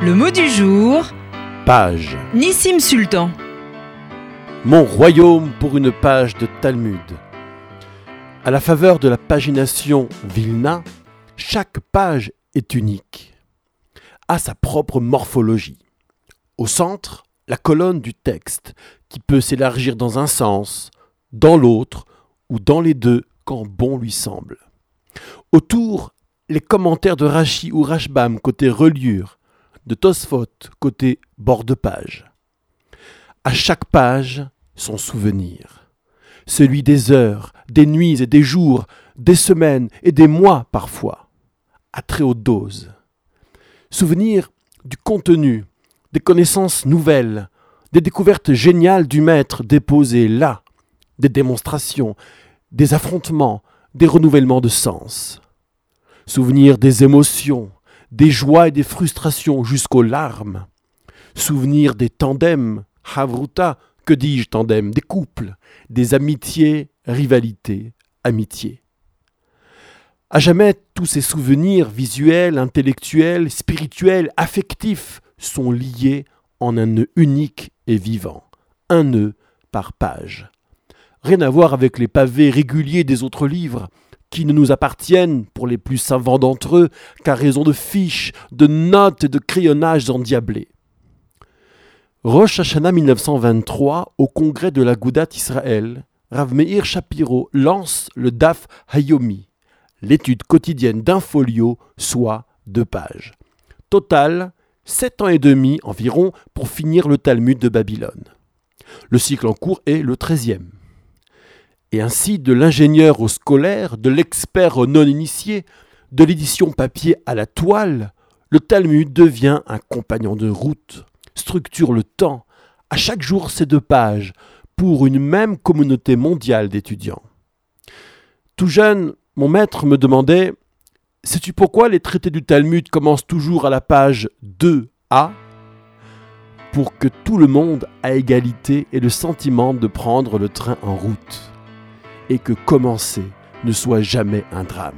Le mot du jour, Page. Nissim Sultan. Mon royaume pour une page de Talmud. À la faveur de la pagination Vilna, chaque page est unique, a sa propre morphologie. Au centre, la colonne du texte, qui peut s'élargir dans un sens, dans l'autre, ou dans les deux quand bon lui semble. Autour, les commentaires de Rachi ou Rashbam côté reliure, de Tosfot côté bord de page. À chaque page, son souvenir. Celui des heures, des nuits et des jours, des semaines et des mois parfois, à très haute dose. Souvenir du contenu, des connaissances nouvelles, des découvertes géniales du maître déposées là, des démonstrations, des affrontements, des renouvellements de sens. Souvenir des émotions, des joies et des frustrations jusqu'aux larmes. Souvenir des tandems, havruta, que dis-je tandem, des couples, des amitiés, rivalités, amitiés. À jamais, tous ces souvenirs visuels, intellectuels, spirituels, affectifs sont liés en un nœud unique et vivant, un nœud par page. Rien à voir avec les pavés réguliers des autres livres, qui ne nous appartiennent, pour les plus savants d'entre eux, qu'à raison de fiches, de notes et de crayonnages endiablés. Rosh Hashanah 1923, au congrès de la Goudat Israël, Rav Meir Shapiro lance le DAF Hayomi, l'étude quotidienne d'un folio, soit deux pages. Total, sept ans et demi environ pour finir le Talmud de Babylone. Le cycle en cours est le treizième. Et ainsi, de l'ingénieur au scolaire, de l'expert au non-initié, de l'édition papier à la toile, le Talmud devient un compagnon de route, structure le temps, à chaque jour ces deux pages, pour une même communauté mondiale d'étudiants. Tout jeune, mon maître me demandait Sais-tu pourquoi les traités du Talmud commencent toujours à la page 2a Pour que tout le monde à égalité ait le sentiment de prendre le train en route? Et que commencer ne soit jamais un drame.